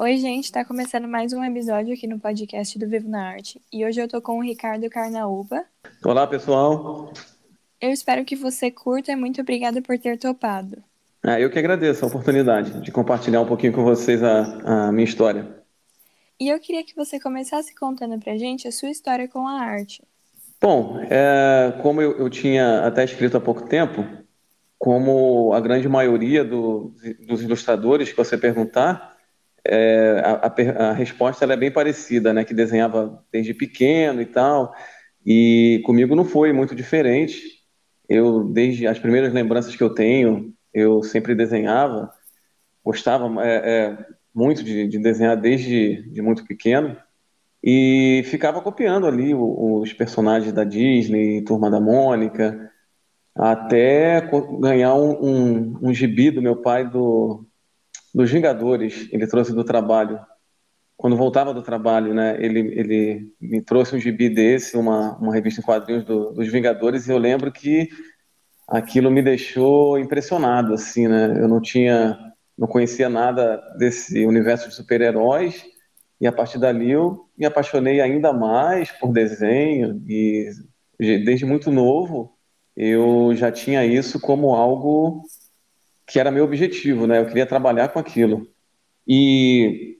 Oi, gente, está começando mais um episódio aqui no podcast do Vivo na Arte. E hoje eu tô com o Ricardo Carnaúba. Olá, pessoal. Eu espero que você curta e muito obrigada por ter topado. Ah, eu que agradeço a oportunidade de compartilhar um pouquinho com vocês a, a minha história. E eu queria que você começasse contando pra gente a sua história com a arte. Bom, é, como eu, eu, tinha até escrito há pouco tempo, como a grande maioria do, dos ilustradores que você perguntar, é, a, a, resposta é bem parecida, né? Que desenhava desde pequeno e tal. E comigo não foi muito diferente. Eu, desde as primeiras lembranças que eu tenho, eu sempre desenhava, gostava é, é, muito de, de, desenhar desde de muito pequeno e ficava copiando ali os, os personagens da Disney, Turma da Mônica, até ganhar um, um, um gibi do meu pai do, dos Vingadores, ele trouxe do trabalho. Quando voltava do trabalho, né, ele, ele me trouxe um gibi desse, uma, uma revista em quadrinhos do, dos Vingadores, e eu lembro que aquilo me deixou impressionado, assim, né? Eu não tinha, não conhecia nada desse universo de super-heróis, e a partir dali eu me apaixonei ainda mais por desenho, e desde muito novo eu já tinha isso como algo que era meu objetivo, né? Eu queria trabalhar com aquilo. E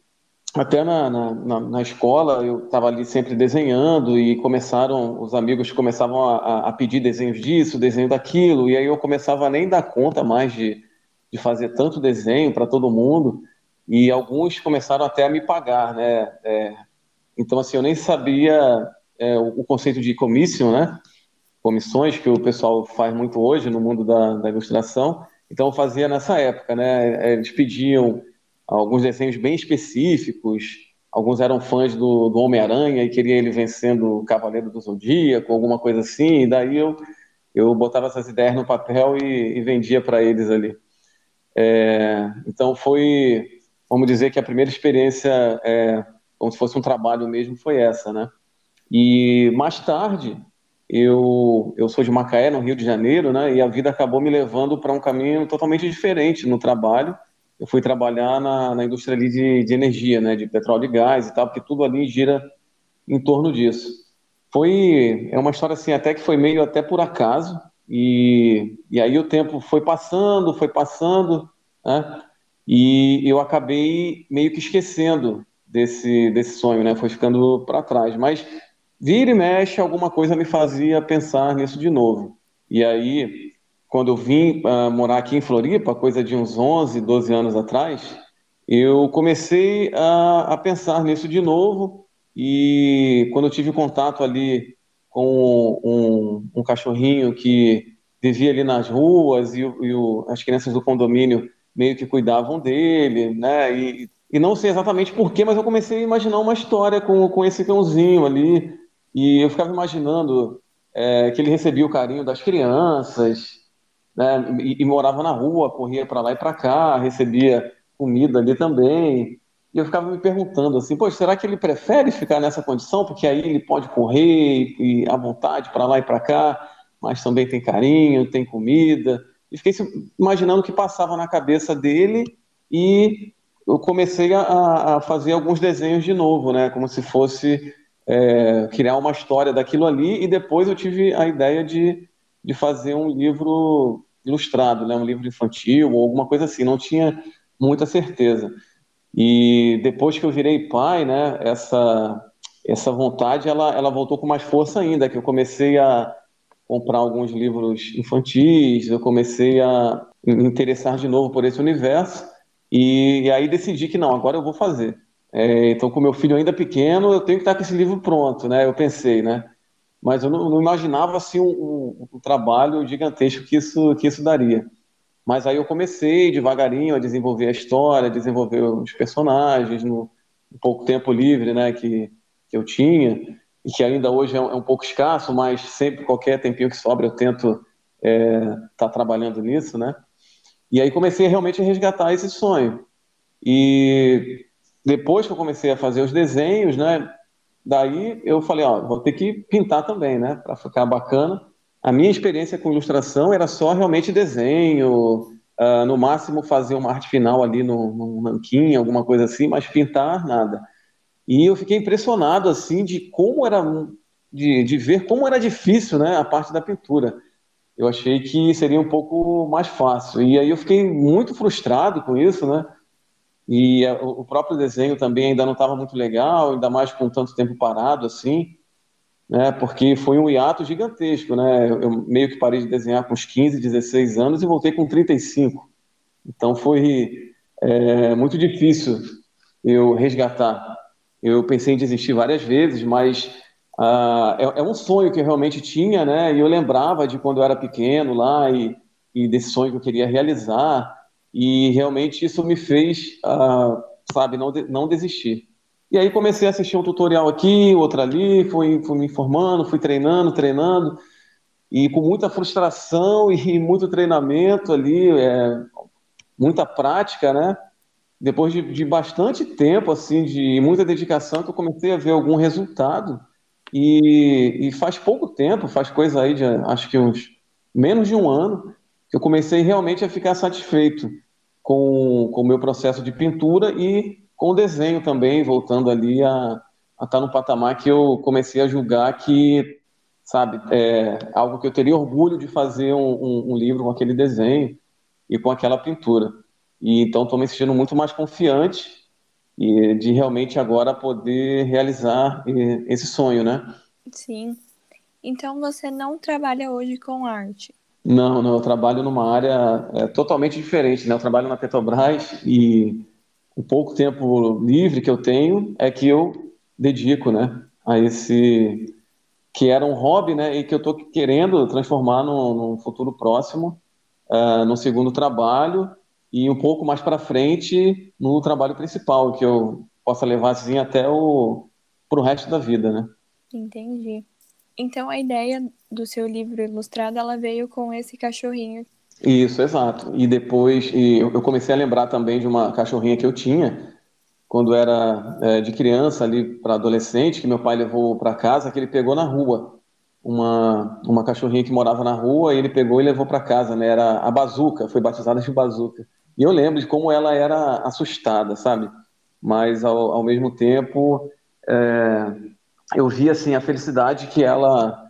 até na, na, na escola eu estava ali sempre desenhando e começaram, os amigos começavam a, a, pedir desenhos disso, desenho daquilo, e aí eu começava a nem dar conta mais de, de fazer tanto desenho para todo mundo, e alguns começaram até a me pagar, né? É, então, assim, eu nem sabia é, o, o, conceito de commission, né? Comissões que o pessoal faz muito hoje no mundo da, da ilustração, então eu fazia nessa época, né? Eles pediam alguns desenhos bem específicos, alguns eram fãs do, do Homem-Aranha e queria ele vencendo o Cavaleiro do Zodíaco, alguma coisa assim, e daí eu, eu botava essas ideias no papel e, e vendia para eles ali. É, então foi, vamos dizer que a primeira experiência, é, como se fosse um trabalho mesmo, foi essa, né? E mais tarde, eu, eu sou de Macaé, no Rio de Janeiro, né? E a vida acabou me levando para um caminho totalmente diferente no trabalho. Eu fui trabalhar na, na indústria ali de, de energia, né? De petróleo e gás e tal, porque tudo ali gira em torno disso. Foi é uma história assim até que foi meio até por acaso e, e aí o tempo foi passando, foi passando, né? E eu acabei meio que esquecendo desse desse sonho, né? Foi ficando para trás, mas vira e mexe, alguma coisa me fazia pensar nisso de novo. E aí, quando eu vim uh, morar aqui em Floripa, coisa de uns 11, 12 anos atrás, eu comecei a, a pensar nisso de novo. E quando eu tive contato ali com um, um cachorrinho que vivia ali nas ruas e, e o, as crianças do condomínio meio que cuidavam dele, né? E, e não sei exatamente porquê, mas eu comecei a imaginar uma história com, com esse cãozinho ali, e eu ficava imaginando é, que ele recebia o carinho das crianças, né, e, e morava na rua, corria para lá e para cá, recebia comida ali também. E eu ficava me perguntando assim, poxa, será que ele prefere ficar nessa condição? Porque aí ele pode correr e à vontade para lá e para cá, mas também tem carinho, tem comida. E fiquei imaginando o que passava na cabeça dele e eu comecei a, a fazer alguns desenhos de novo, né? Como se fosse é, criar uma história daquilo ali e depois eu tive a ideia de, de fazer um livro ilustrado, né, um livro infantil ou alguma coisa assim, não tinha muita certeza. E depois que eu virei pai, né, essa essa vontade ela, ela voltou com mais força ainda, que eu comecei a comprar alguns livros infantis, eu comecei a me interessar de novo por esse universo e, e aí decidi que não, agora eu vou fazer. É, então, com meu filho ainda pequeno, eu tenho que estar com esse livro pronto, né? Eu pensei, né? Mas eu não, não imaginava assim um, um, um, trabalho gigantesco que isso que isso daria. Mas aí eu comecei devagarinho a desenvolver a história, desenvolver os personagens no, no pouco tempo livre, né? Que, que eu tinha e que ainda hoje é um, é um, pouco escasso, mas sempre qualquer tempinho que sobra eu tento estar é, tá trabalhando nisso, né? E aí comecei realmente a resgatar esse sonho. E depois que eu comecei a fazer os desenhos, né? Daí eu falei, ó, vou ter que pintar também, né? Para ficar bacana. A minha experiência com ilustração era só realmente desenho, uh, no máximo fazer uma arte final ali no, no nanquim, alguma coisa assim, mas pintar, nada. E eu fiquei impressionado, assim, de como era, de, de ver como era difícil, né, a parte da pintura. Eu achei que seria um pouco mais fácil. E aí eu fiquei muito frustrado com isso, né, e o próprio desenho também ainda não estava muito legal, ainda mais com tanto tempo parado, assim, né, porque foi um hiato gigantesco, né, eu meio que parei de desenhar com uns 15, 16 anos e voltei com 35. Então foi é, muito difícil eu resgatar. Eu pensei em desistir várias vezes, mas uh, é, é, um sonho que eu realmente tinha, né? E eu lembrava de quando eu era pequeno lá e, e desse sonho que eu queria realizar. E realmente isso me fez, uh, sabe, não, de, não desistir. E aí comecei a assistir um tutorial aqui, outro ali, fui, fui me informando, fui treinando, treinando, e com muita frustração e muito treinamento ali, é, muita prática, né? depois de, de, bastante tempo, assim, de muita dedicação, que eu comecei a ver algum resultado. E, e, faz pouco tempo, faz coisa aí de acho que uns menos de um ano, que eu comecei realmente a ficar satisfeito com, o meu processo de pintura e com o desenho também, voltando ali a, estar no patamar que eu comecei a julgar que, sabe, é algo que eu teria orgulho de fazer um, um, um livro com aquele desenho e com aquela pintura. E então estou me sentindo muito mais confiante e de realmente agora poder realizar esse sonho, né? Sim. Então você não trabalha hoje com arte? Não, não, eu trabalho numa área é, totalmente diferente, né? Eu trabalho na Petrobras e o pouco tempo livre que eu tenho é que eu dedico, né, a esse que era um hobby, né, e que eu estou querendo transformar no futuro próximo, uh, no segundo trabalho e um pouco mais para frente no trabalho principal, que eu possa levar assim até o para o resto da vida, né? Entendi. Então a ideia do seu livro ilustrado ela veio com esse cachorrinho. Isso, exato. E depois e eu comecei a lembrar também de uma cachorrinha que eu tinha quando era é, de criança ali para adolescente, que meu pai levou para casa, que ele pegou na rua uma, uma cachorrinha que morava na rua, e ele pegou e levou para casa, né? Era a Bazuca, foi batizada de Bazuca. E eu lembro de como ela era assustada, sabe? Mas ao, ao mesmo tempo é, eu vi assim a felicidade que ela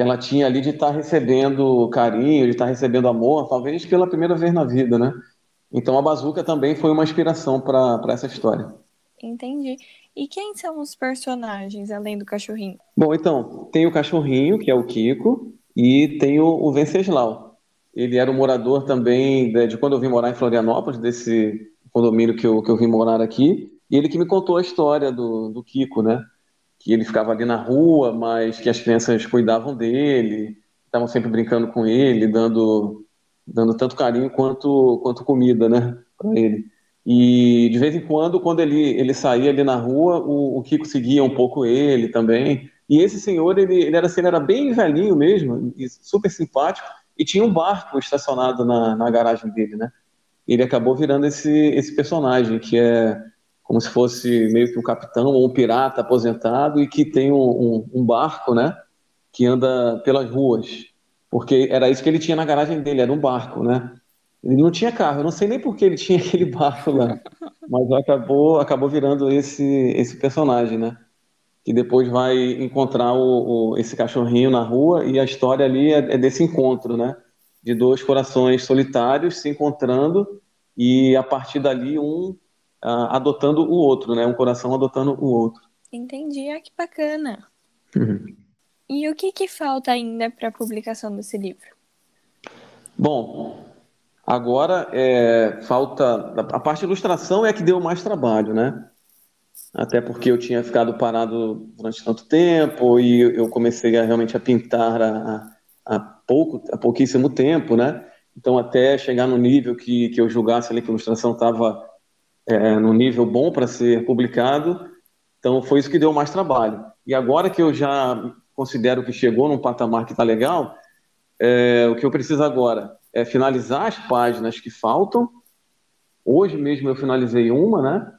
que ela tinha ali de estar tá recebendo carinho, de estar tá recebendo amor, talvez pela primeira vez na vida, né? Então a Bazuca também foi uma inspiração para essa história. Entendi. E quem são os personagens além do cachorrinho? Bom, então, tem o cachorrinho, que é o Kiko, e tem o, o Venceslau, ele era um morador também de, de, quando eu vim morar em Florianópolis, desse condomínio que eu, que eu vim morar aqui. E ele que me contou a história do, do Kiko, né? Que ele ficava ali na rua, mas que as crianças cuidavam dele, estavam sempre brincando com ele, dando, dando tanto carinho quanto, quanto comida, né? Para ele. E de vez em quando, quando ele, ele saía ali na rua, o, o Kiko seguia um pouco ele também. E esse senhor, ele, ele, era, assim, ele era bem velhinho mesmo, super simpático e tinha um barco estacionado na, na garagem dele, né? Ele acabou virando esse, esse personagem, que é como se fosse meio que um capitão ou um pirata aposentado e que tem um, um, um barco, né? Que anda pelas ruas. Porque era isso que ele tinha na garagem dele, era um barco, né? Ele não tinha carro, eu não sei nem por que ele tinha aquele barco lá, mas acabou, acabou virando esse, esse personagem, né? que depois vai encontrar o, o, esse cachorrinho na rua e a história ali é, é, desse encontro, né? De dois corações solitários se encontrando e a partir dali um uh, adotando o outro, né? Um coração adotando o outro. Entendi, ah, que bacana. Uhum. E o que, que falta ainda para a publicação desse livro? Bom, agora é, falta a parte de ilustração é a que deu mais trabalho, né? até porque eu tinha ficado parado durante tanto tempo e eu comecei a, realmente a pintar há, há, pouco, há pouquíssimo tempo, né? Então até chegar no nível que, que eu julgasse ali que a ilustração estava é, no nível bom para ser publicado, então foi isso que deu mais trabalho. E agora que eu já considero que chegou num patamar que está legal, é, o que eu preciso agora é finalizar as páginas que faltam. Hoje mesmo eu finalizei uma, né?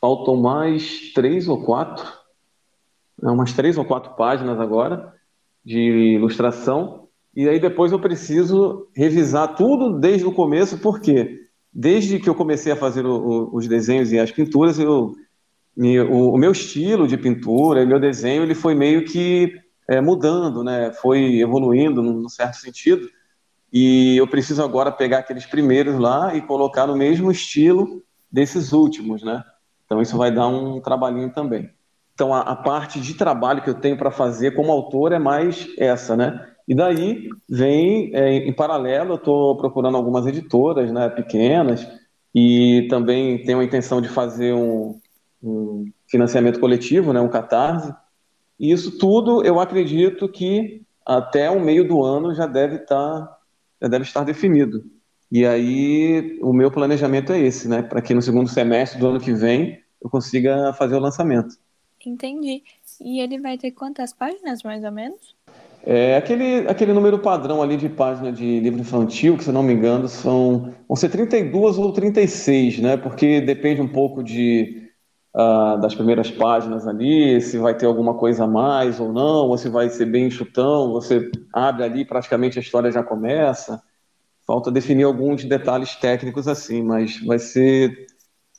Faltam mais três ou quatro, umas três ou quatro páginas agora de ilustração. e aí depois eu preciso revisar tudo desde o começo, porque desde que eu comecei a fazer o, o, os desenhos e as pinturas, eu, me, o, o, meu estilo de pintura e meu desenho ele foi meio que é, mudando, né? foi evoluindo num certo sentido, e eu preciso agora pegar aqueles primeiros lá e colocar no mesmo estilo desses últimos, né? Então isso vai dar um trabalhinho também. Então a, a parte de trabalho que eu tenho para fazer como autor é mais essa, né? E daí vem, é, em paralelo, eu estou procurando algumas editoras né, pequenas e também tenho a intenção de fazer um, um financiamento coletivo, né, um catarse. E isso tudo eu acredito que até o meio do ano já deve estar, tá, já deve estar definido. E aí o meu planejamento é esse, né? Para que no segundo semestre do ano que vem eu consiga fazer o lançamento. Entendi. E ele vai ter quantas páginas, mais ou menos? É aquele, aquele número padrão ali de página de livro infantil, que se não me engano, são vão ser 32 ou 36, né? Porque depende um pouco de, uh, das primeiras páginas ali, se vai ter alguma coisa a mais ou não, ou se vai ser bem chutão, você abre ali praticamente a história já começa. Falta definir alguns detalhes técnicos assim, mas vai ser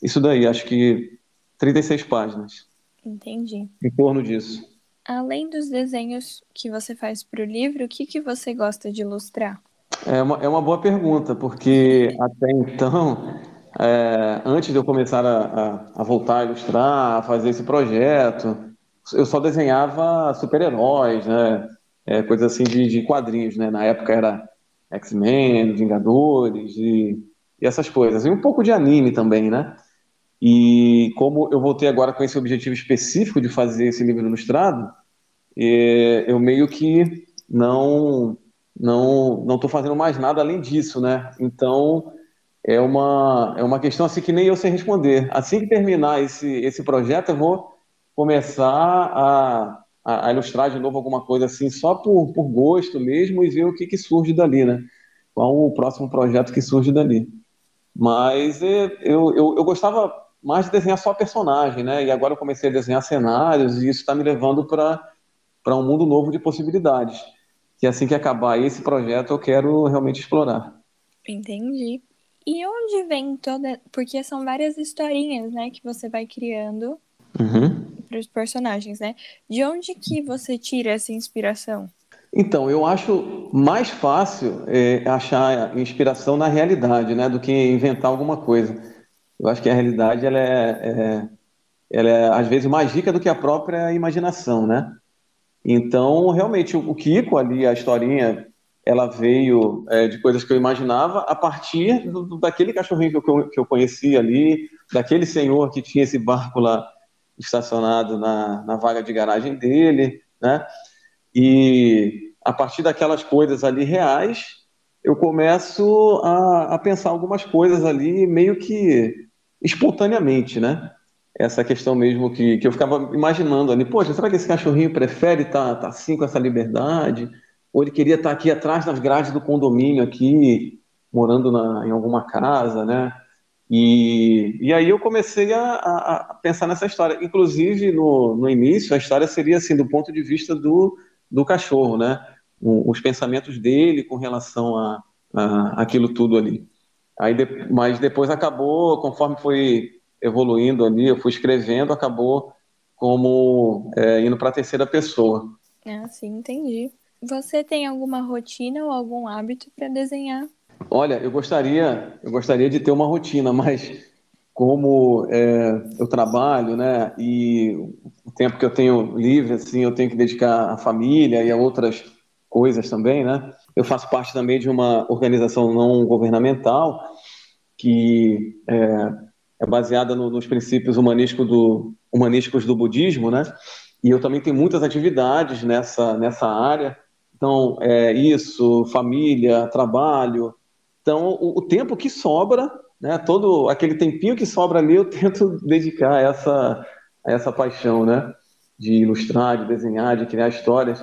isso daí, acho que 36 páginas. Entendi. Em torno disso. Além dos desenhos que você faz para o livro, o que, que você gosta de ilustrar? É uma, é uma boa pergunta, porque até então, é, antes de eu começar a, a, a, voltar a ilustrar, a fazer esse projeto, eu só desenhava super-heróis, né? É, coisas assim de, de, quadrinhos, né? Na época era X-Men, Vingadores e, e essas coisas. E um pouco de anime também, né? E como eu voltei agora com esse objetivo específico de fazer esse livro ilustrado, é, eu meio que não não não estou fazendo mais nada além disso, né? Então é uma é uma questão assim que nem eu sei responder. Assim que terminar esse esse projeto, eu vou começar a, a, ilustrar de novo alguma coisa assim, só por, por gosto mesmo e ver o que, que surge dali, né? Qual o próximo projeto que surge dali. Mas é, eu, eu, eu gostava mais de desenhar só personagem, né? E agora eu comecei a desenhar cenários e isso está me levando para um mundo novo de possibilidades. Que assim que acabar esse projeto eu quero realmente explorar. Entendi. E onde vem toda. Porque são várias historinhas, né, que você vai criando uhum. para os personagens, né? De onde que você tira essa inspiração? Então, eu acho mais fácil é, achar inspiração na realidade, né, do que inventar alguma coisa. Eu acho que a realidade ela é, é, ela é às vezes mais rica do que a própria imaginação, né? Então, realmente, o Kiko ali, a historinha, ela veio é, de coisas que eu imaginava a partir do, daquele cachorrinho que eu, que eu conhecia ali, daquele senhor que tinha esse barco lá estacionado na, na vaga de garagem dele, né? E a partir daquelas coisas ali reais, eu começo a, a pensar algumas coisas ali meio que espontaneamente, né? Essa questão mesmo que, que eu ficava imaginando ali, poxa, será que esse cachorrinho prefere estar tá, tá assim com essa liberdade? Ou ele queria estar tá aqui atrás das grades do condomínio aqui, morando na, em alguma casa, né? E, e aí eu comecei a, a, pensar nessa história. Inclusive, no, no início, a história seria assim, do ponto de vista do, do cachorro, né? os pensamentos dele com relação a, a aquilo tudo ali. Aí, de, mas depois acabou, conforme foi evoluindo ali, eu fui escrevendo, acabou como é, indo para a terceira pessoa. Ah, sim, entendi. Você tem alguma rotina ou algum hábito para desenhar? Olha, eu gostaria, eu gostaria de ter uma rotina, mas como é, eu trabalho, né, e o tempo que eu tenho livre, assim, eu tenho que dedicar à família e a outras coisas também, né? Eu faço parte também de uma organização não governamental que é, é baseada no, nos princípios humanísticos do, humanísticos do budismo, né? E eu também tenho muitas atividades nessa, nessa área. Então, é isso, família, trabalho. Então, o, o tempo que sobra, né, todo aquele tempinho que sobra ali, eu tento dedicar a essa, a essa paixão, né? De ilustrar, de desenhar, de criar histórias.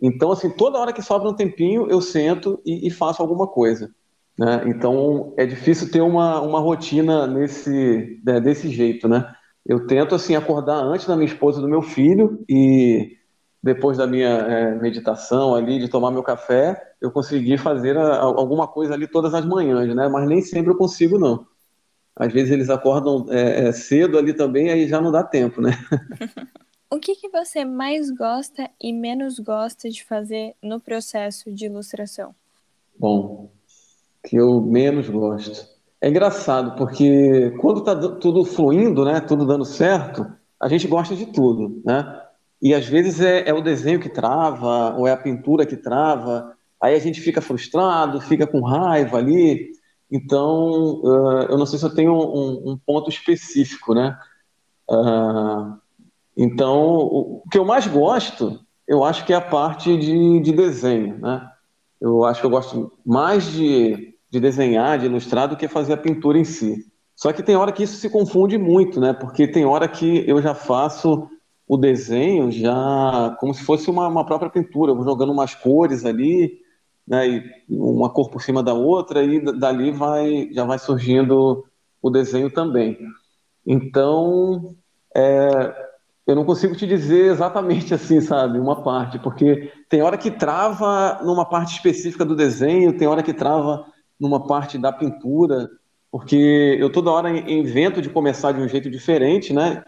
Então, assim, toda hora que sobra um tempinho, eu sento e, e faço alguma coisa. Né? Então, é difícil ter uma, uma rotina nesse, né, desse jeito, né? Eu tento, assim, acordar antes da minha esposa e do meu filho e, depois da minha é, meditação ali, de tomar meu café, eu consegui fazer a, alguma coisa ali todas as manhãs, né? Mas nem sempre eu consigo, não. Às vezes eles acordam é, é cedo ali também, aí já não dá tempo, né? o que, que você mais gosta e menos gosta de fazer no processo de ilustração? Bom, que eu menos gosto. É engraçado, porque quando está tudo fluindo, né, tudo dando certo, a gente gosta de tudo, né? E às vezes é, é, o desenho que trava, ou é a pintura que trava, aí a gente fica frustrado, fica com raiva ali. Então, uh, eu não sei se eu tenho um, um ponto específico, né? Uh, então, o, que eu mais gosto, eu acho que é a parte de, de desenho, né? Eu acho que eu gosto mais de, de desenhar, de ilustrar, do que fazer a pintura em si. Só que tem hora que isso se confunde muito, né? Porque tem hora que eu já faço o desenho já como se fosse uma, uma própria pintura, eu vou jogando umas cores ali, né, e uma cor por cima da outra, e dali vai, já vai surgindo o desenho também. Então, é, eu não consigo te dizer exatamente assim, sabe, uma parte, porque tem hora que trava numa parte específica do desenho, tem hora que trava numa parte da pintura, porque eu toda hora invento de começar de um jeito diferente, né?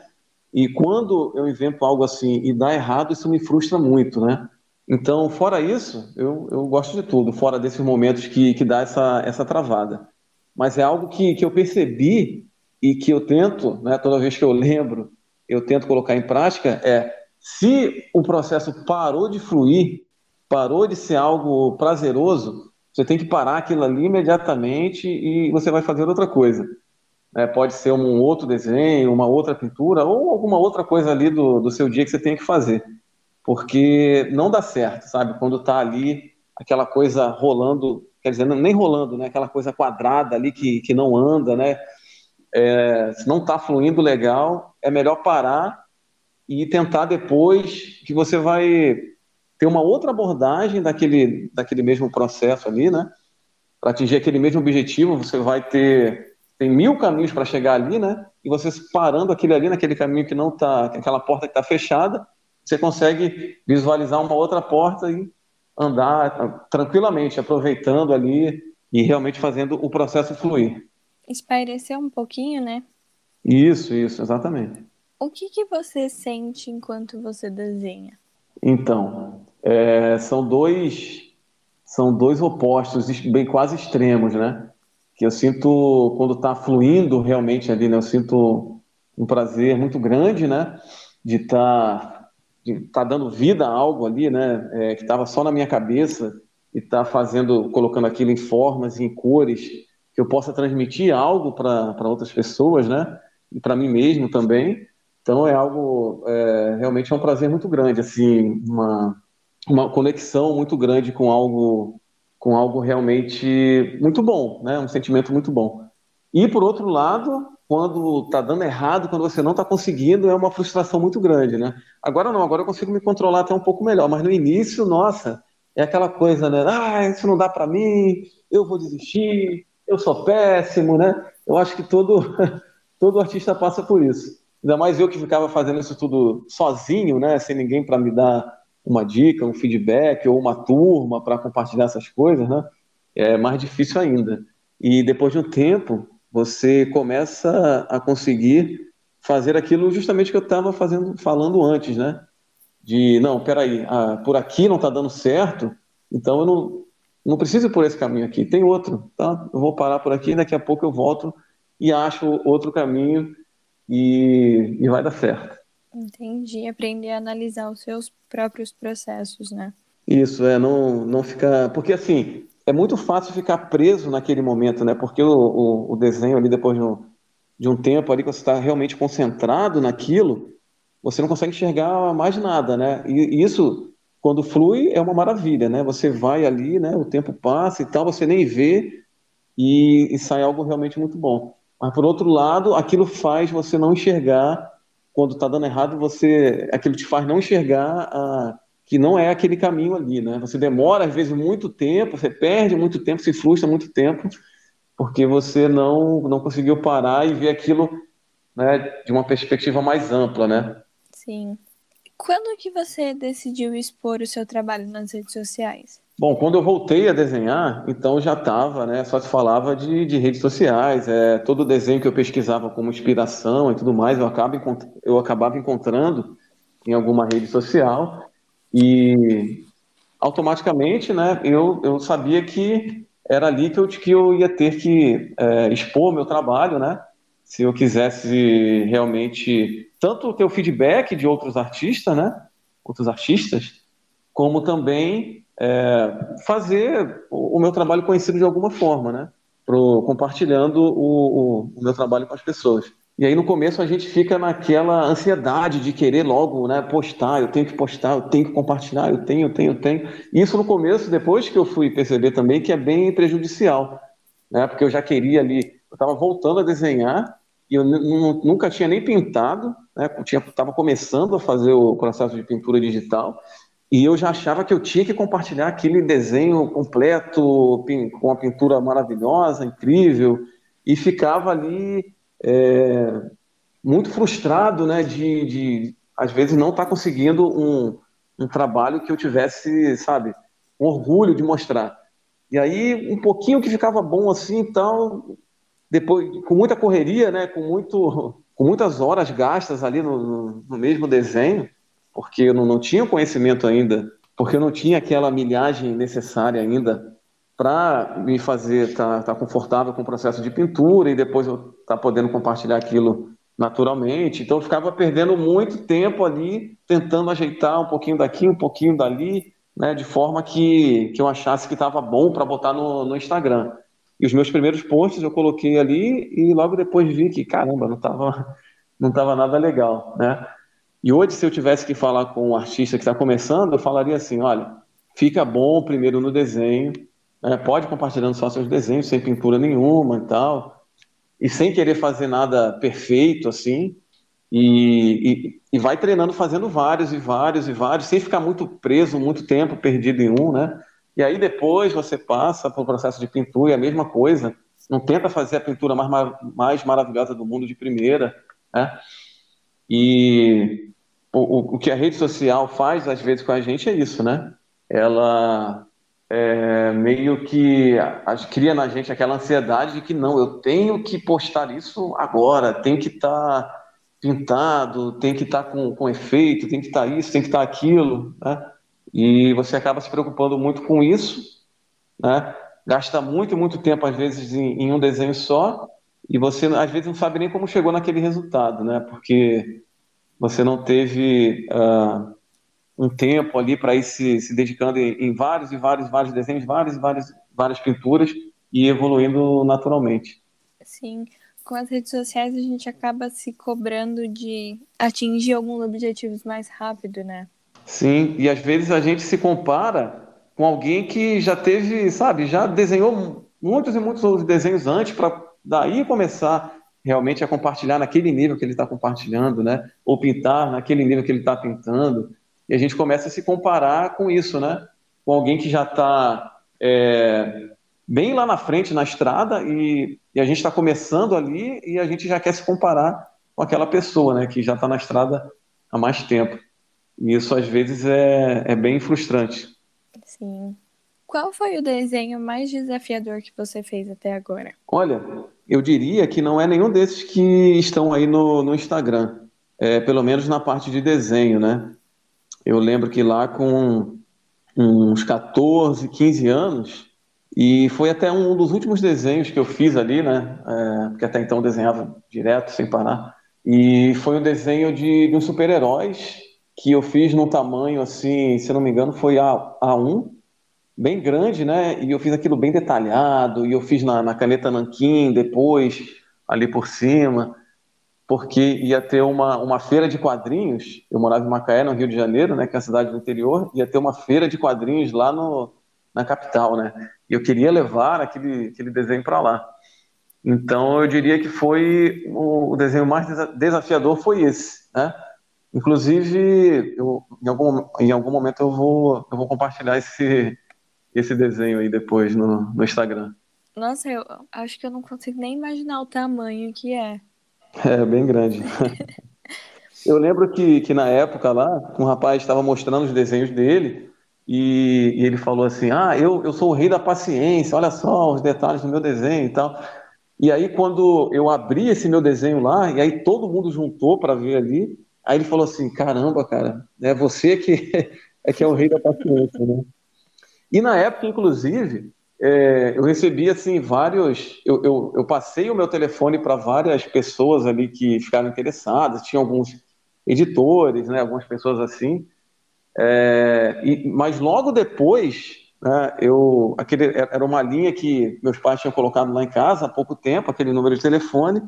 E quando eu invento algo assim e dá errado, isso me frustra muito, né? Então, fora isso, eu, eu gosto de tudo, fora desses momentos que, que dá essa, essa travada. Mas é algo que, que eu percebi e que eu tento, né, toda vez que eu lembro, eu tento colocar em prática, é se o processo parou de fluir, parou de ser algo prazeroso, você tem que parar aquilo ali imediatamente e você vai fazer outra coisa. É, pode ser um outro desenho, uma outra pintura ou alguma outra coisa ali do, do seu dia que você tem que fazer. Porque não dá certo, sabe? Quando está ali aquela coisa rolando, quer dizer, nem rolando, né? Aquela coisa quadrada ali que, que não anda, né? É, se não está fluindo legal, é melhor parar e tentar depois que você vai ter uma outra abordagem daquele, daquele mesmo processo ali, né? Para atingir aquele mesmo objetivo, você vai ter tem mil caminhos para chegar ali, né? E você parando aquele ali naquele caminho que não está, aquela porta que está fechada, você consegue visualizar uma outra porta e andar tranquilamente, aproveitando ali e realmente fazendo o processo fluir. Espairecer um pouquinho, né? Isso, isso, exatamente. O que, que você sente enquanto você desenha? Então, é, são dois são dois opostos, bem quase extremos, né? que eu sinto quando está fluindo realmente ali, né? Eu sinto um prazer muito grande, né? De estar tá, de tá dando vida a algo ali, né? É, que estava só na minha cabeça e tá fazendo, colocando aquilo em formas, em cores, que eu possa transmitir algo para outras pessoas, né? E para mim mesmo também. Então é algo é, realmente é um prazer muito grande, assim, uma uma conexão muito grande com algo com algo realmente muito bom, né? Um sentimento muito bom. E por outro lado, quando está dando errado, quando você não está conseguindo, é uma frustração muito grande, né? Agora não, agora eu consigo me controlar até um pouco melhor, mas no início, nossa, é aquela coisa, né? Ah, isso não dá para mim, eu vou desistir, eu sou péssimo, né? Eu acho que todo todo artista passa por isso. Ainda mais eu que ficava fazendo isso tudo sozinho, né? Sem ninguém para me dar uma dica, um feedback ou uma turma para compartilhar essas coisas, né? É mais difícil ainda. E depois de um tempo, você começa a conseguir fazer aquilo justamente que eu estava fazendo, falando antes, né? De não, peraí, ah, por aqui não está dando certo, então eu não, não preciso ir por esse caminho aqui, tem outro, tá? Eu vou parar por aqui, daqui a pouco eu volto e acho outro caminho e, e vai dar certo. Entendi. Aprender a analisar os seus próprios processos, né? Isso, é, não, não ficar. Porque assim, é muito fácil ficar preso naquele momento, né? Porque o, o, o desenho ali, depois de um, de um tempo ali que você está realmente concentrado naquilo, você não consegue enxergar mais nada, né? E, e isso, quando flui, é uma maravilha, né? Você vai ali, né? O tempo passa e tal, você nem vê e, e sai algo realmente muito bom. Mas por outro lado, aquilo faz você não enxergar quando está dando errado, você aquilo te faz não enxergar a, que não é aquele caminho ali, né? Você demora às vezes muito tempo, você perde muito tempo, se frustra muito tempo, porque você não não conseguiu parar e ver aquilo, né, de uma perspectiva mais ampla, né? Sim. Quando que você decidiu expor o seu trabalho nas redes sociais? Bom, quando eu voltei a desenhar, então já estava, né? Só se falava de, de redes sociais, é, todo desenho que eu pesquisava como inspiração e tudo mais, eu, acabo, eu acabava encontrando em alguma rede social e automaticamente, né? Eu, eu sabia que era ali que eu, que eu ia ter que é, expor meu trabalho, né? Se eu quisesse realmente tanto ter o feedback de outros artistas, né? Outros artistas, como também é, fazer o, meu trabalho conhecido de alguma forma, né? Pro, compartilhando o, o, o, meu trabalho com as pessoas. E aí no começo a gente fica naquela ansiedade de querer logo, né? Postar, eu tenho que postar, eu tenho que compartilhar, eu tenho, eu tenho, eu tenho. Isso no começo, depois que eu fui perceber também que é bem prejudicial, né? Porque eu já queria ali, eu estava voltando a desenhar e eu nunca tinha nem pintado, né? Estava começando a fazer o processo de pintura digital e eu já achava que eu tinha que compartilhar aquele desenho completo, com a pintura maravilhosa, incrível, e ficava ali é, muito frustrado, né, de, de às vezes não estar tá conseguindo um, um trabalho que eu tivesse, sabe, um orgulho de mostrar. E aí, um pouquinho que ficava bom assim, então, depois, com muita correria, né, com, muito, com muitas horas gastas ali no, no mesmo desenho, porque eu não, não tinha conhecimento ainda, porque eu não tinha aquela milhagem necessária ainda para me fazer estar tá, tá confortável com o processo de pintura e depois eu estar tá podendo compartilhar aquilo naturalmente. Então eu ficava perdendo muito tempo ali tentando ajeitar um pouquinho daqui, um pouquinho dali, né, de forma que, que eu achasse que estava bom para botar no, no Instagram. E os meus primeiros posts eu coloquei ali e logo depois vi que, caramba, não estava não tava nada legal, né? E hoje, se eu tivesse que falar com um artista que está começando, eu falaria assim: olha, fica bom primeiro no desenho, né? pode compartilhando só seus desenhos, sem pintura nenhuma e tal, e sem querer fazer nada perfeito assim, e, e, e, vai treinando fazendo vários e vários e vários, sem ficar muito preso, muito tempo perdido em um, né? E aí depois você passa para o processo de pintura, e a mesma coisa, não tenta fazer a pintura mais, mais maravilhosa do mundo de primeira, né? E o, o que a rede social faz, às vezes, com a gente é isso, né? Ela é, meio que cria na gente aquela ansiedade de que não, eu tenho que postar isso agora, tem que estar tá pintado, tem que estar tá com, com efeito, tem que estar tá isso, tem que estar tá aquilo, né? E você acaba se preocupando muito com isso, né? Gasta muito, muito tempo, às vezes, em, em um desenho só, e você, às vezes, não sabe nem como chegou naquele resultado, né? Porque você não teve uh, um tempo ali para ir se, se dedicando em, em, vários e vários, vários desenhos, várias e várias, várias pinturas e evoluindo naturalmente. Sim, com as redes sociais a gente acaba se cobrando de atingir alguns objetivos mais rápido, né? Sim, e às vezes a gente se compara com alguém que já teve, sabe, já desenhou muitos e muitos outros desenhos antes para daí começar realmente a compartilhar naquele nível que ele está compartilhando, né? Ou pintar naquele nível que ele está pintando. E a gente começa a se comparar com isso, né? Com alguém que já está é, bem lá na frente na estrada e, e a gente está começando ali e a gente já quer se comparar com aquela pessoa, né? Que já está na estrada há mais tempo. E isso às vezes é, é bem frustrante. Sim. Qual foi o desenho mais desafiador que você fez até agora? Olha, eu diria que não é nenhum desses que estão aí no, no Instagram, é, pelo menos na parte de desenho, né? Eu lembro que lá com uns 14, 15 anos, e foi até um dos últimos desenhos que eu fiz ali, né? É, porque até então eu desenhava direto, sem parar. E foi um desenho de, de uns super-heróis que eu fiz num tamanho assim, se não me engano, foi A, A1, bem grande, né? E eu fiz aquilo bem detalhado, e eu fiz na, na caneta nanquim depois, ali por cima, porque ia ter uma, uma feira de quadrinhos. Eu morava em Macaé, no Rio de Janeiro, né? Que é a cidade do interior, ia ter uma feira de quadrinhos lá no, na capital, né? E eu queria levar aquele, aquele desenho para lá. Então eu diria que foi o, o desenho mais desafiador foi esse, né? Inclusive, eu, em, algum, em algum momento eu vou, eu vou compartilhar esse, esse desenho aí depois no, no Instagram. Nossa, eu acho que eu não consigo nem imaginar o tamanho que é. É, bem grande. Eu lembro que, que na época lá, um rapaz estava mostrando os desenhos dele e, e, ele falou assim: Ah, eu, eu sou o rei da paciência, olha só os detalhes do meu desenho e tal. E aí, quando eu abri esse meu desenho lá, e aí todo mundo juntou para ver ali, aí ele falou assim: Caramba, cara, é você que é, que é o rei da paciência, né? E na época, inclusive, é, eu recebi assim vários. Eu, eu, eu passei o meu telefone para várias pessoas ali que ficaram interessadas, tinha alguns editores, né, algumas pessoas assim. É, e, mas logo depois, né, eu, aquele, era uma linha que meus pais tinham colocado lá em casa há pouco tempo, aquele número de telefone,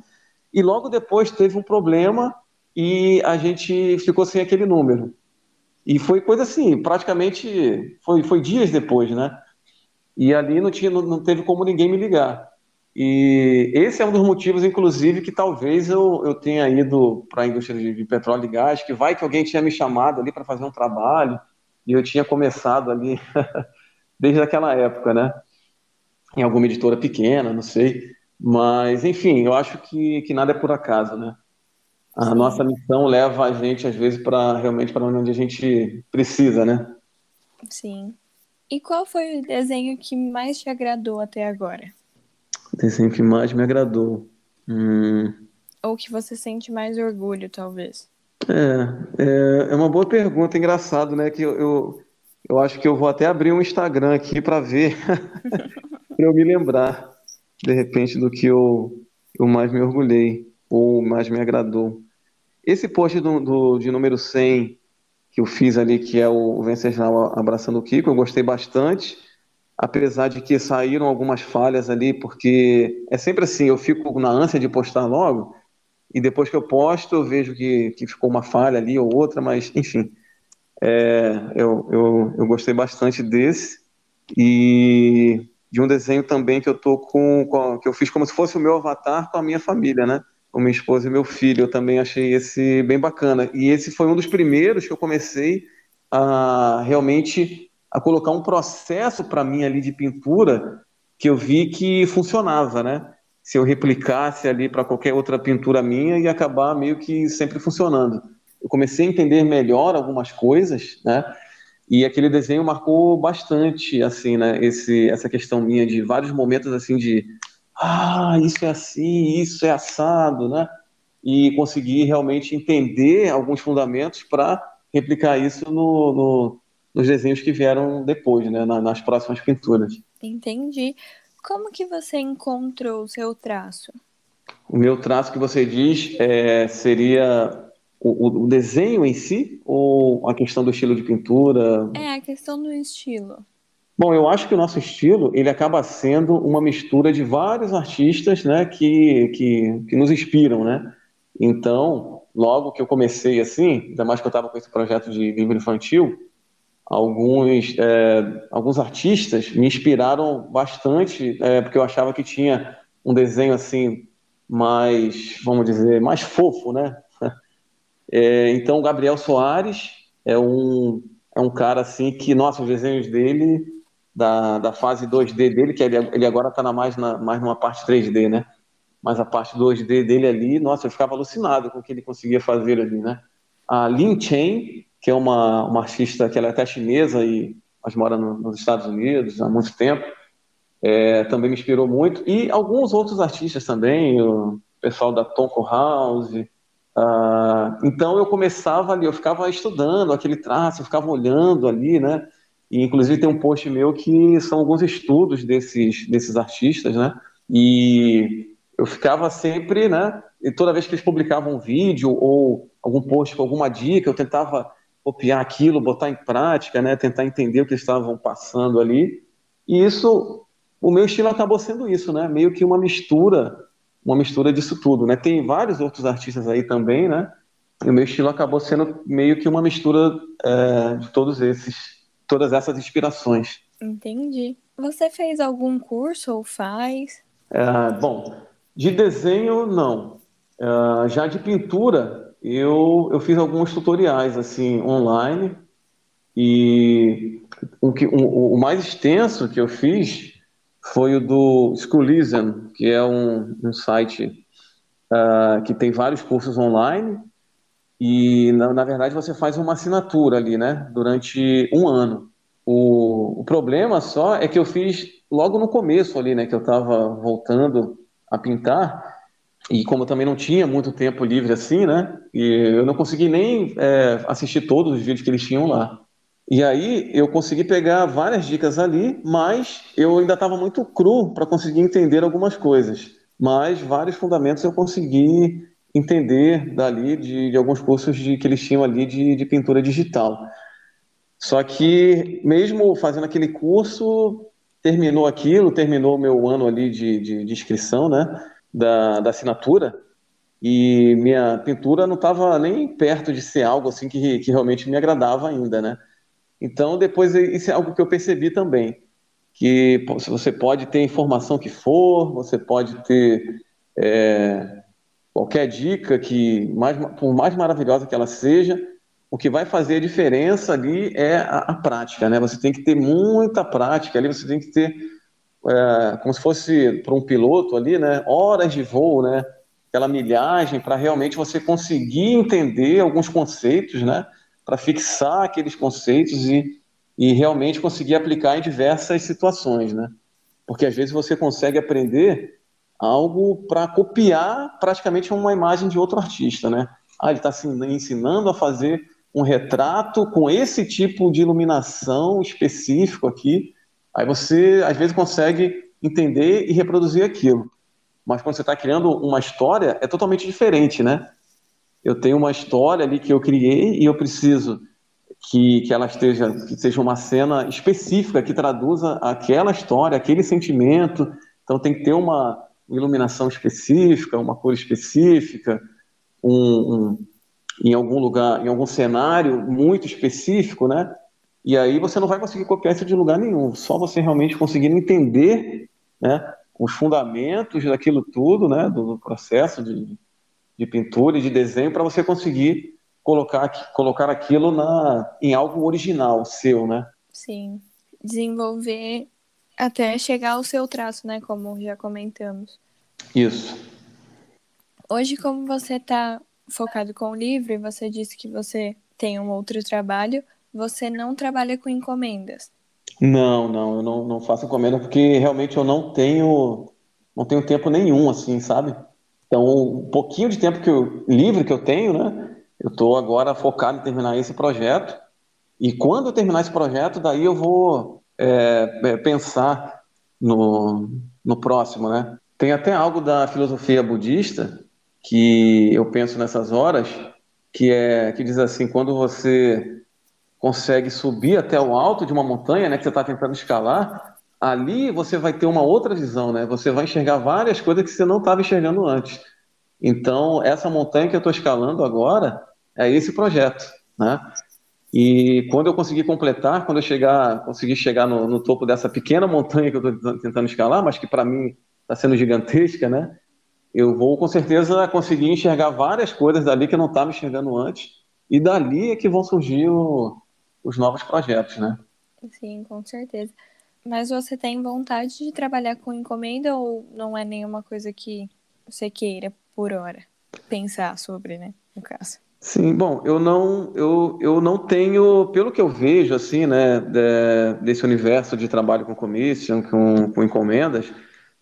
e logo depois teve um problema e a gente ficou sem aquele número. E foi coisa assim, praticamente foi, foi dias depois, né? E ali não, tinha, não, não teve como ninguém me ligar. E esse é um dos motivos, inclusive, que talvez eu, eu tenha ido para a indústria de, de, petróleo e gás, que vai que alguém tinha me chamado ali para fazer um trabalho, e eu tinha começado ali desde aquela época, né? Em alguma editora pequena, não sei. Mas, enfim, eu acho que, que nada é por acaso, né? A nossa missão leva a gente, às vezes, para realmente para onde a gente precisa, né? Sim. E qual foi o desenho que mais te agradou até agora? O desenho que mais me agradou. Hum... Ou que você sente mais orgulho, talvez? É, é, é uma boa pergunta, engraçado, né? Que eu, eu, eu acho que eu vou até abrir um Instagram aqui para ver, para eu me lembrar, de repente, do que eu, eu mais me orgulhei ou mais me agradou. Esse post do, do, de número 100 que eu fiz ali, que é o Venceslau abraçando o Kiko, eu gostei bastante, apesar de que saíram algumas falhas ali, porque é sempre assim, eu fico na ânsia de postar logo, e depois que eu posto eu vejo que, que ficou uma falha ali ou outra, mas enfim, é, eu, eu, eu gostei bastante desse, e de um desenho também que eu tô com, que eu fiz como se fosse o meu avatar com a minha família, né? Com minha esposa e meu filho. Eu também achei esse bem bacana. E esse foi um dos primeiros que eu comecei a realmente a colocar um processo para mim ali de pintura que eu vi que funcionava, né? Se eu replicasse ali para qualquer outra pintura minha ia acabar meio que sempre funcionando. Eu comecei a entender melhor algumas coisas, né? E aquele desenho marcou bastante, assim, né? Esse, essa questão minha de vários momentos assim de ah, isso é assim, isso é assado, né? E conseguir realmente entender alguns fundamentos para replicar isso no, no, nos desenhos que vieram depois, né? nas próximas pinturas. Entendi. Como que você encontrou o seu traço? O meu traço que você diz é, seria o, o, desenho em si ou a questão do estilo de pintura? É, a questão do estilo. Bom, eu acho que o nosso estilo ele acaba sendo uma mistura de vários artistas, né, que, que, que nos inspiram, né? Então, logo que eu comecei assim, ainda mais que eu estava com esse projeto de livro infantil, alguns é, alguns artistas me inspiraram bastante, é, porque eu achava que tinha um desenho assim mais, vamos dizer, mais fofo, né? É, então, Gabriel Soares é um é um cara assim que, nossa, os desenhos dele da, da fase 2D dele, que ele, ele agora está mais, na, mais numa parte 3D, né? Mas a parte 2D dele ali, nossa, eu ficava alucinado com o que ele conseguia fazer ali, né? A Lin Chen, que é uma, uma artista que ela é até chinesa e mas mora no, nos Estados Unidos há muito tempo, é, também me inspirou muito. E alguns outros artistas também, o pessoal da Tonko House. Uh, então eu começava ali, eu ficava estudando aquele traço, eu ficava olhando ali, né? E, inclusive, tem um post meu que são alguns estudos desses, desses artistas, né? E eu ficava sempre, né? E toda vez que eles publicavam um vídeo ou algum post com alguma dica, eu tentava copiar aquilo, botar em prática, né? Tentar entender o que estavam passando ali. E isso, o meu estilo acabou sendo isso, né? Meio que uma mistura, uma mistura disso tudo, né? Tem vários outros artistas aí também, né? E o meu estilo acabou sendo meio que uma mistura é, de todos esses todas essas inspirações. Entendi. Você fez algum curso ou faz? É, bom, de desenho, não. É, já de pintura, eu, eu fiz alguns tutoriais assim online e o, que, o, o mais extenso que eu fiz foi o do Schoolism, que é um, um site uh, que tem vários cursos online e na, na, verdade você faz uma assinatura ali, né, durante um ano. O, o, problema só é que eu fiz logo no começo ali, né, que eu estava voltando a pintar e como eu também não tinha muito tempo livre assim, né, e eu não consegui nem é, assistir todos os vídeos que eles tinham lá. E aí eu consegui pegar várias dicas ali, mas eu ainda estava muito cru para conseguir entender algumas coisas. Mas vários fundamentos eu consegui entender dali de, de alguns cursos de, que eles tinham ali de, de pintura digital. Só que, mesmo fazendo aquele curso, terminou aquilo, terminou o meu ano ali de, de, de inscrição, né, da, da assinatura, e minha pintura não estava nem perto de ser algo assim que, que realmente me agradava ainda, né. Então, depois, isso é algo que eu percebi também, que você pode ter informação que for, você pode ter é, qualquer dica que, mais, por mais maravilhosa que ela seja, o que vai fazer a diferença ali é a, a prática, né? Você tem que ter muita prática ali, você tem que ter, é, como se fosse para um piloto ali, né? Horas de voo, né? Aquela milhagem para realmente você conseguir entender alguns conceitos, né? Para fixar aqueles conceitos e, e realmente conseguir aplicar em diversas situações, né? Porque às vezes você consegue aprender algo para copiar praticamente uma imagem de outro artista, né? Ah, ele está ensinando a fazer um retrato com esse tipo de iluminação específico aqui. Aí você, às vezes, consegue entender e reproduzir aquilo. Mas quando você está criando uma história, é totalmente diferente, né? Eu tenho uma história ali que eu criei e eu preciso que, que ela esteja, que seja uma cena específica que traduza aquela história, aquele sentimento. Então tem que ter uma, iluminação específica, uma cor específica, um, um, em algum lugar, em algum cenário muito específico, né? E aí você não vai conseguir copiar isso de lugar nenhum. Só você realmente conseguindo entender, né, os fundamentos daquilo tudo, né, do, do processo de, de pintura e de desenho para você conseguir colocar colocar aquilo na em algo original seu, né? Sim. Desenvolver até chegar ao seu traço, né? Como já comentamos. Isso. Hoje, como você está focado com o livro e você disse que você tem um outro trabalho, você não trabalha com encomendas? Não, não, eu não, não faço encomenda porque realmente eu não tenho não tenho tempo nenhum, assim, sabe? Então, um pouquinho de tempo que eu, livre que eu tenho, né? Eu estou agora focado em terminar esse projeto. E quando eu terminar esse projeto, daí eu vou é, é, pensar no, no próximo, né? Tem até algo da filosofia budista que eu penso nessas horas, que é que diz assim, quando você consegue subir até o alto de uma montanha, né, que você está tentando escalar, ali você vai ter uma outra visão, né? Você vai enxergar várias coisas que você não estava enxergando antes. Então, essa montanha que eu estou escalando agora é esse projeto, né? E quando eu conseguir completar, quando eu chegar, conseguir chegar no, no topo dessa pequena montanha que eu estou tentando escalar, mas que para mim está sendo gigantesca, né? Eu vou com certeza conseguir enxergar várias coisas dali que eu não estava enxergando antes, e dali é que vão surgir o, os novos projetos, né? Sim, com certeza. Mas você tem vontade de trabalhar com encomenda ou não é nenhuma coisa que você queira por hora pensar sobre, né? No caso. Sim, bom, eu não, eu, eu não tenho, pelo que eu vejo, assim, né, de, desse universo de trabalho com commission, com, com encomendas,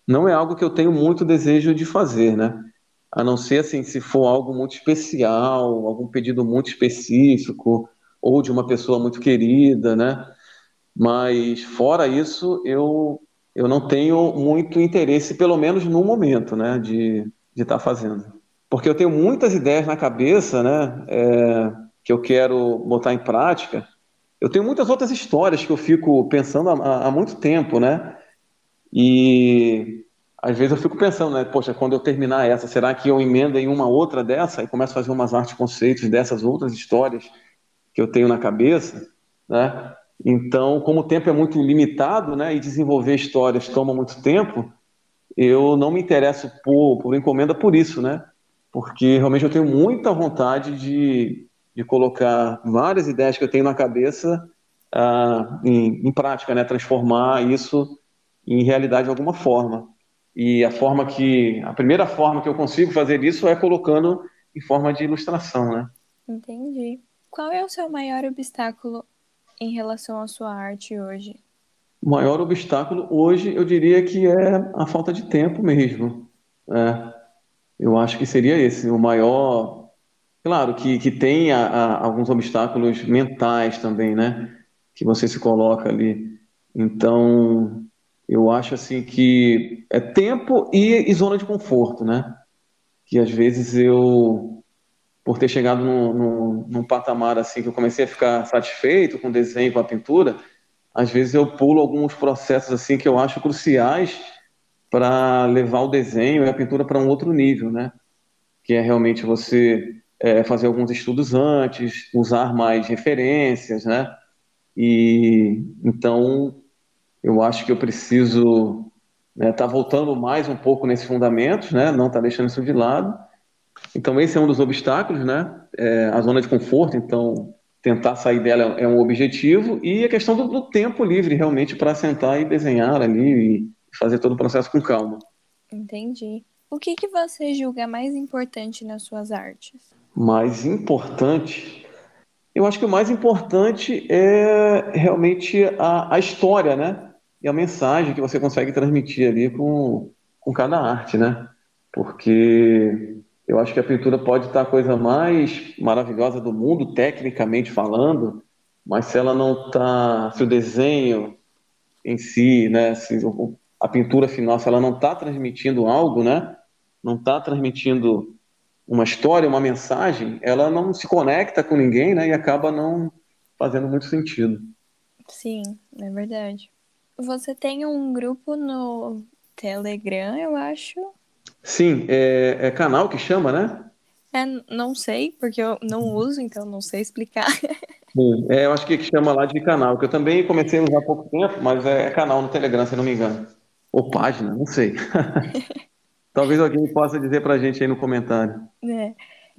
não é algo que eu tenho muito desejo de fazer, né? A não ser, assim, se for algo muito especial, algum pedido muito específico, ou de uma pessoa muito querida, né? Mas, fora isso, eu, eu não tenho muito interesse, pelo menos no momento, né, de estar de tá fazendo porque eu tenho muitas ideias na cabeça, né, é, que eu quero botar em prática. Eu tenho muitas outras histórias que eu fico pensando há, há, muito tempo, né? E às vezes eu fico pensando, né, poxa, quando eu terminar essa, será que eu emendo em uma outra dessa e começo a fazer umas artes conceitos dessas outras histórias que eu tenho na cabeça, né? Então, como o tempo é muito limitado, né, e desenvolver histórias toma muito tempo, eu não me interesso por, por encomenda por isso, né? Porque realmente eu tenho muita vontade de, de colocar várias ideias que eu tenho na cabeça uh, em, em, prática, né? transformar isso em realidade de alguma forma. E a forma que, a primeira forma que eu consigo fazer isso é colocando em forma de ilustração, né? Entendi. Qual é o seu maior obstáculo em relação à sua arte hoje? O maior obstáculo hoje eu diria que é a falta de tempo mesmo. É, eu acho que seria esse, o maior. Claro que, que tem a, a, alguns obstáculos mentais também, né? Que você se coloca ali. Então, eu acho assim que é tempo e, e zona de conforto, né? Que às vezes eu, por ter chegado num, num, num patamar assim que eu comecei a ficar satisfeito com o desenho, com a pintura, às vezes eu pulo alguns processos assim que eu acho cruciais para levar o desenho e a pintura para um outro nível, né? Que é realmente você é, fazer alguns estudos antes, usar mais referências, né? E então eu acho que eu preciso estar né, tá voltando mais um pouco nesses fundamentos, né? Não tá deixando isso de lado. Então esse é um dos obstáculos, né? É, a zona de conforto. Então tentar sair dela é um objetivo e a questão do, do tempo livre realmente para sentar e desenhar ali e fazer todo o processo com calma. Entendi. O que, que você julga mais importante nas suas artes? Mais importante? Eu acho que o mais importante é realmente a, a história, né? E a mensagem que você consegue transmitir ali com, com cada arte, né? Porque eu acho que a pintura pode estar a coisa mais maravilhosa do mundo, tecnicamente falando, mas se ela não está, se o desenho em si, né, se a pintura final, se ela não está transmitindo algo, né, não está transmitindo uma história, uma mensagem, ela não se conecta com ninguém, né, e acaba não fazendo muito sentido. Sim, é verdade. Você tem um grupo no Telegram, eu acho, Sim, é, é canal que chama, né? É, não sei, porque eu não uso, então não sei explicar. Sim, é, eu acho que chama lá de canal, que eu também comecei a usar há pouco tempo, mas é canal no Telegram, se não me engano. Ou página, não sei. Talvez alguém possa dizer pra gente aí no comentário. É,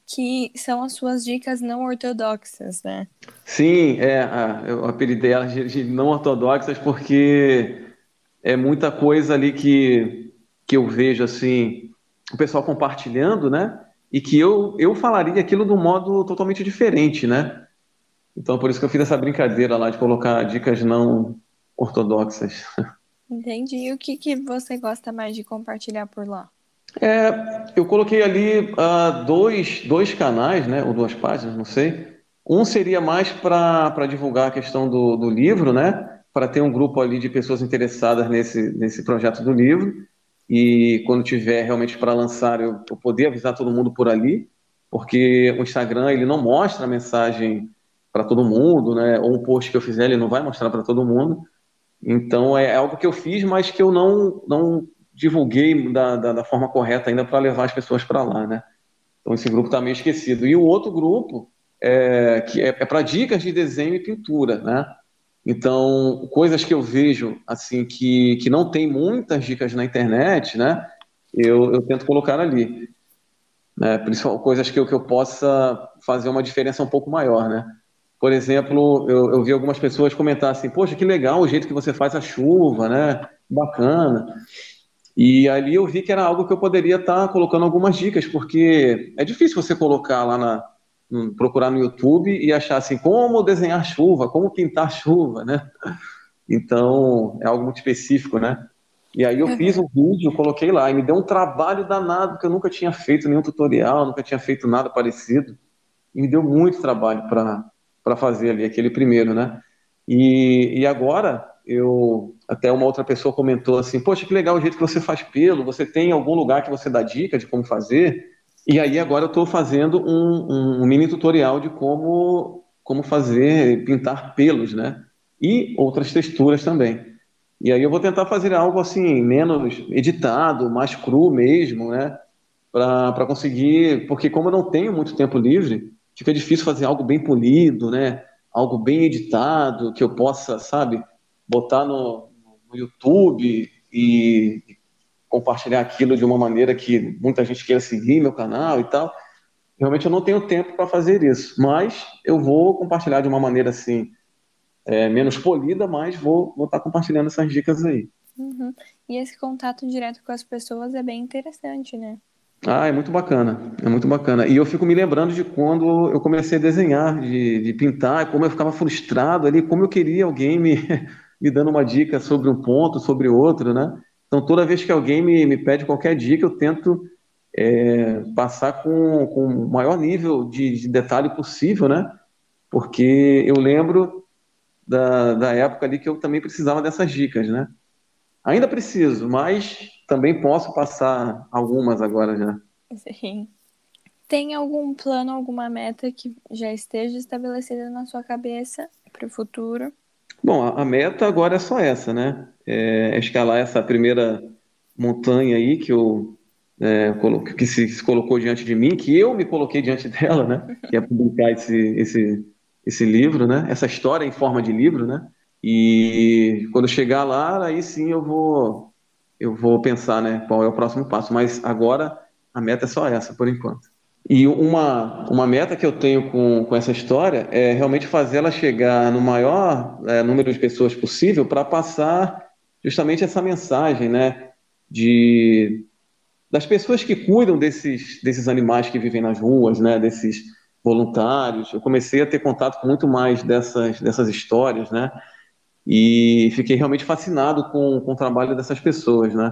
que são as suas dicas não ortodoxas, né? Sim, é, a, eu apelidei elas de, de não ortodoxas porque é muita coisa ali que, que eu vejo assim o pessoal compartilhando, né? E que eu, eu falaria aquilo de um modo totalmente diferente, né? Então, por isso que eu fiz essa brincadeira lá de colocar dicas não ortodoxas. Entendi. E o que, que você gosta mais de compartilhar por lá? É, eu coloquei ali uh, dois, dois canais, né? Ou duas páginas, não sei. Um seria mais para divulgar a questão do, do livro, né? Para ter um grupo ali de pessoas interessadas nesse, nesse projeto do livro e quando tiver realmente para lançar eu, eu, poder avisar todo mundo por ali, porque o Instagram ele não mostra a mensagem para todo mundo, né? Ou um post que eu fizer ele não vai mostrar para todo mundo. Então é algo que eu fiz, mas que eu não não divulguei da, da, da forma correta ainda para levar as pessoas para lá, né? Então esse grupo está meio esquecido. E o outro grupo é, que é, é para dicas de desenho e pintura, né? Então, coisas que eu vejo, assim, que, que não tem muitas dicas na internet, né? Eu, eu tento colocar ali. Né? Principalmente coisas que eu, que eu possa fazer uma diferença um pouco maior, né? Por exemplo, eu, eu vi algumas pessoas comentar assim, poxa, que legal o jeito que você faz a chuva, né? Bacana. E ali eu vi que era algo que eu poderia estar colocando algumas dicas, porque é difícil você colocar lá na, procurar no YouTube e achar assim, como desenhar chuva, como pintar chuva, né? Então, é algo muito específico, né? E aí eu uhum. fiz um vídeo, coloquei lá, e me deu um trabalho danado, que eu nunca tinha feito nenhum tutorial, nunca tinha feito nada parecido. E me deu muito trabalho para fazer ali, aquele primeiro, né? E, e agora, eu até uma outra pessoa comentou assim, poxa, que legal o jeito que você faz pelo, você tem algum lugar que você dá dica de como fazer? E aí agora eu estou fazendo um, um, mini tutorial de como, como fazer, pintar pelos, né? E outras texturas também. E aí eu vou tentar fazer algo assim, menos editado, mais cru mesmo, né? Para conseguir, porque como eu não tenho muito tempo livre, fica difícil fazer algo bem polido, né? Algo bem editado, que eu possa, sabe, botar no, no YouTube e, compartilhar aquilo de uma maneira que muita gente queira seguir meu canal e tal. Realmente eu não tenho tempo para fazer isso, mas eu vou compartilhar de uma maneira assim, é, menos polida, mas vou estar tá compartilhando essas dicas aí. Uhum. E esse contato direto com as pessoas é bem interessante, né? Ah, é muito bacana, é muito bacana. E eu fico me lembrando de quando eu comecei a desenhar, de, de pintar, como eu ficava frustrado ali, como eu queria alguém me, me dando uma dica sobre um ponto, sobre outro, né? Então, toda vez que alguém me, me pede qualquer dica, eu tento é, passar com, com o maior nível de, de, detalhe possível, né? Porque eu lembro da, da época ali que eu também precisava dessas dicas, né? Ainda preciso, mas também posso passar algumas agora já. Sim. Tem algum plano, alguma meta que já esteja estabelecida na sua cabeça para o futuro? Bom, a, meta agora é só essa, né? É escalar essa primeira montanha aí que eu é, que se, se, colocou diante de mim, que eu me coloquei diante dela, né? Que é publicar esse, esse, esse livro, né? Essa história em forma de livro, né? E quando chegar lá, aí sim eu vou eu vou pensar, né, qual é o próximo passo. Mas agora a meta é só essa, por enquanto. E uma, uma meta que eu tenho com, com essa história é realmente fazê-la chegar no maior é, número de pessoas possível para passar justamente essa mensagem, né, de das pessoas que cuidam desses, desses animais que vivem nas ruas, né, desses voluntários. Eu comecei a ter contato com muito mais dessas, dessas histórias, né, e fiquei realmente fascinado com, com o trabalho dessas pessoas, né?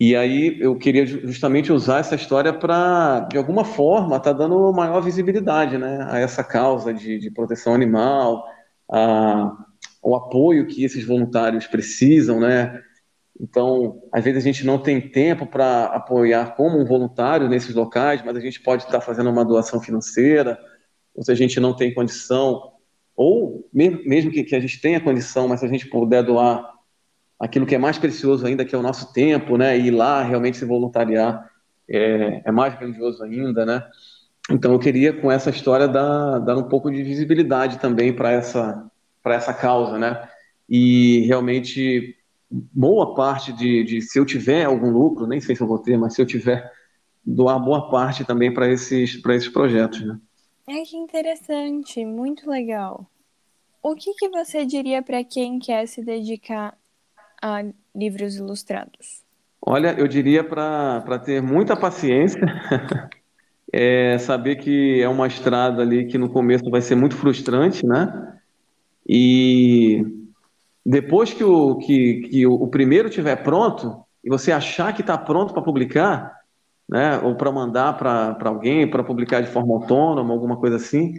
E aí eu queria justamente usar essa história para, de alguma forma, estar tá dando maior visibilidade, né, a essa causa de, de proteção animal, a, o apoio que esses voluntários precisam, né? Então, às vezes a gente não tem tempo para apoiar como um voluntário nesses locais, mas a gente pode estar fazendo uma doação financeira, ou se a gente não tem condição, ou mesmo, que, que, a gente tenha condição, mas se a gente puder doar aquilo que é mais precioso ainda, que é o nosso tempo, né, e ir lá realmente se voluntariar, é, é mais grandioso ainda, né? Então eu queria com essa história dar, dar um pouco de visibilidade também para essa essa causa, né? E realmente boa parte de, de, se eu tiver algum lucro, nem sei se eu vou ter, mas se eu tiver doar boa parte também para esses esses projetos, né? Ai, que interessante, muito legal. O que, que você diria para quem quer se dedicar a livros ilustrados? Olha, eu diria para ter muita paciência, é saber que é uma estrada ali que no começo vai ser muito frustrante, né? E depois que o, que, que o primeiro estiver pronto, e você achar que está pronto para publicar, né, ou para mandar para alguém, para publicar de forma autônoma, alguma coisa assim,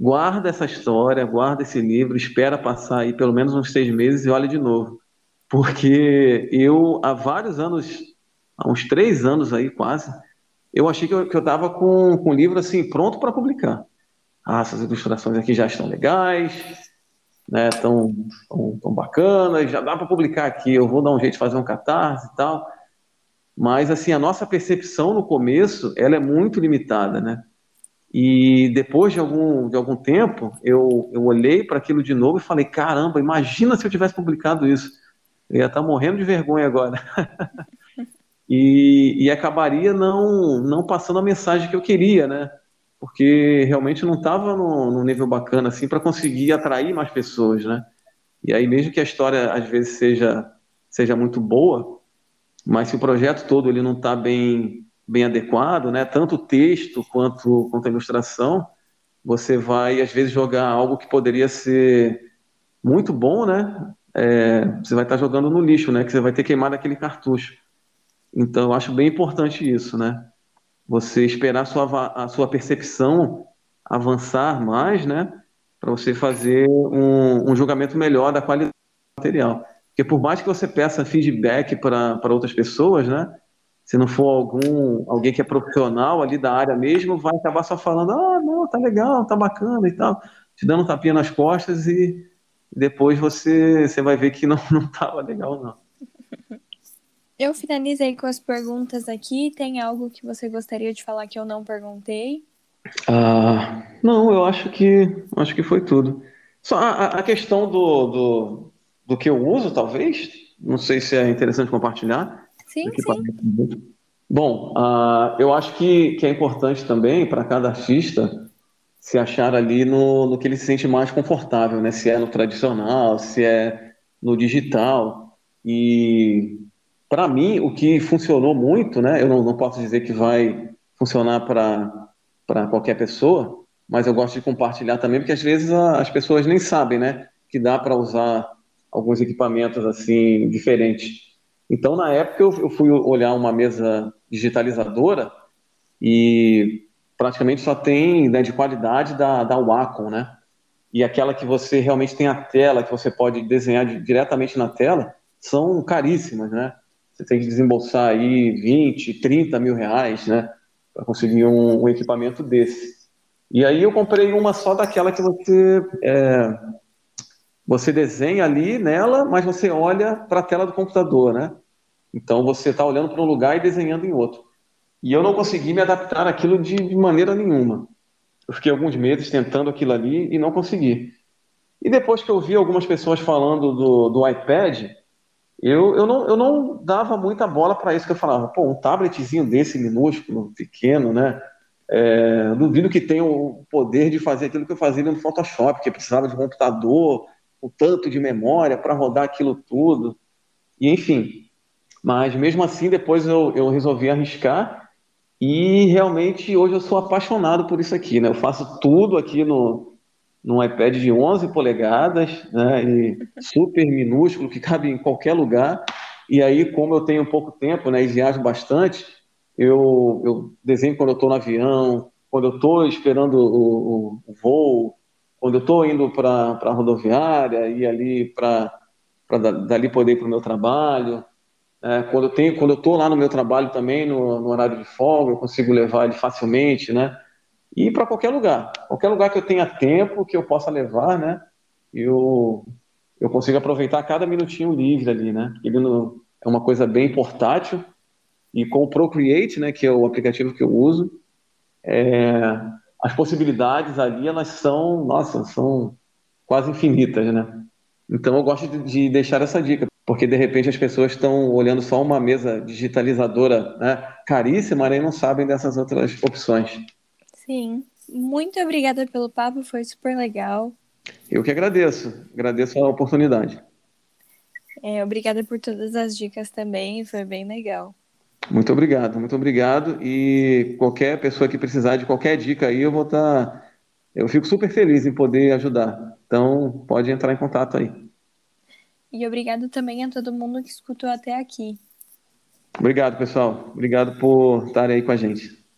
guarda essa história, guarda esse livro, espera passar aí pelo menos uns seis meses e olha de novo. Porque eu, há vários anos, há uns três anos aí quase, eu achei que eu estava com, com o livro assim, pronto para publicar. Ah, essas ilustrações aqui já estão legais, né, tão, tão, tão bacanas, já dá para publicar aqui, eu vou dar um jeito de fazer um catarse e tal. Mas, assim, a nossa percepção no começo, ela é muito limitada, né? E depois de algum, de algum tempo, eu, eu olhei para aquilo de novo e falei, caramba, imagina se eu tivesse publicado isso. Eu ia estar tá morrendo de vergonha agora. e, e acabaria não, não passando a mensagem que eu queria, né? Porque realmente não estava num nível bacana assim para conseguir atrair mais pessoas, né? E aí, mesmo que a história às vezes seja, seja muito boa, mas se o projeto todo ele não está bem, bem adequado, né, tanto o texto quanto, quanto a ilustração, você vai às vezes jogar algo que poderia ser muito bom, né? É, você vai estar tá jogando no lixo, né? Que você vai ter queimado aquele cartucho. Então, eu acho bem importante isso, né? Você esperar a sua, a sua percepção avançar mais, né? Para você fazer um, um julgamento melhor da qualidade do material. Porque por mais que você peça feedback para outras pessoas, né? Se não for algum alguém que é profissional ali da área mesmo, vai acabar só falando, ah, não, tá legal, tá bacana e tal, te dando um tapinha nas costas e depois você, você vai ver que não, não tava legal, não. Eu finalizei com as perguntas aqui. Tem algo que você gostaria de falar que eu não perguntei? Ah, não, eu acho que acho que foi tudo. Só a, a questão do, do, do que eu uso, talvez. Não sei se é interessante compartilhar. Sim, sim. Bom, uh, eu acho que, que é importante também para cada artista se achar ali no, no que ele se sente mais confortável, né? Se é no tradicional, se é no digital. E para mim, o que funcionou muito, né? Eu não, não posso dizer que vai funcionar para qualquer pessoa, mas eu gosto de compartilhar também, porque às vezes a, as pessoas nem sabem, né, que dá para usar alguns equipamentos assim diferentes. Então, na época, eu, fui olhar uma mesa digitalizadora e praticamente só tem né, de qualidade da, da Wacom, né? E aquela que você realmente tem a tela, que você pode desenhar de, diretamente na tela, são caríssimas, né? Você tem que desembolsar aí 20, 30 mil reais, né? Para conseguir um, um, equipamento desse. E aí eu comprei uma só daquela que você é, você desenha ali nela, mas você olha para a tela do computador, né? Então você está olhando para um lugar e desenhando em outro. E eu não consegui me adaptar àquilo de, de maneira nenhuma. Eu fiquei alguns meses tentando aquilo ali e não consegui. E depois que eu vi algumas pessoas falando do, do iPad, eu, eu, não, eu não dava muita bola para isso, que eu falava, pô, um tabletzinho desse minúsculo, pequeno, né? É, duvido que tenha o poder de fazer aquilo que eu fazia no Photoshop, que precisava de um computador, o tanto de memória para rodar aquilo tudo. E enfim, mas mesmo assim, depois eu, eu resolvi arriscar e realmente hoje eu sou apaixonado por isso aqui, né? Eu faço tudo aqui no, no iPad de 11 polegadas, né? E super minúsculo, que cabe em qualquer lugar. E aí, como eu tenho pouco tempo, né? E viajo bastante, eu, eu desenho quando eu estou no avião, quando eu estou esperando o, o, o, voo, quando eu estou indo para a rodoviária e ali para dali poder ir para o meu trabalho. É, quando eu tenho, quando eu estou lá no meu trabalho também, no, no, horário de folga, eu consigo levar ele facilmente, né? E para qualquer lugar, qualquer lugar que eu tenha tempo, que eu possa levar, né? Eu, eu consigo aproveitar cada minutinho livre ali, né? Ele é uma coisa bem portátil e com o Procreate, né? Que é o aplicativo que eu uso, é, as possibilidades ali elas são, nossa, são quase infinitas, né? Então eu gosto de, de deixar essa dica porque de repente as pessoas estão olhando só uma mesa digitalizadora né, caríssima né, e não sabem dessas outras opções. Sim, muito obrigada pelo papo, foi super legal. Eu que agradeço, agradeço a oportunidade. É, obrigada por todas as dicas também, foi bem legal. Muito obrigado, muito obrigado. E qualquer pessoa que precisar de qualquer dica aí, eu vou estar. Tá... Eu fico super feliz em poder ajudar. Então, pode entrar em contato aí. E obrigado também a todo mundo que escutou até aqui. Obrigado, pessoal. Obrigado por estarem aí com a gente.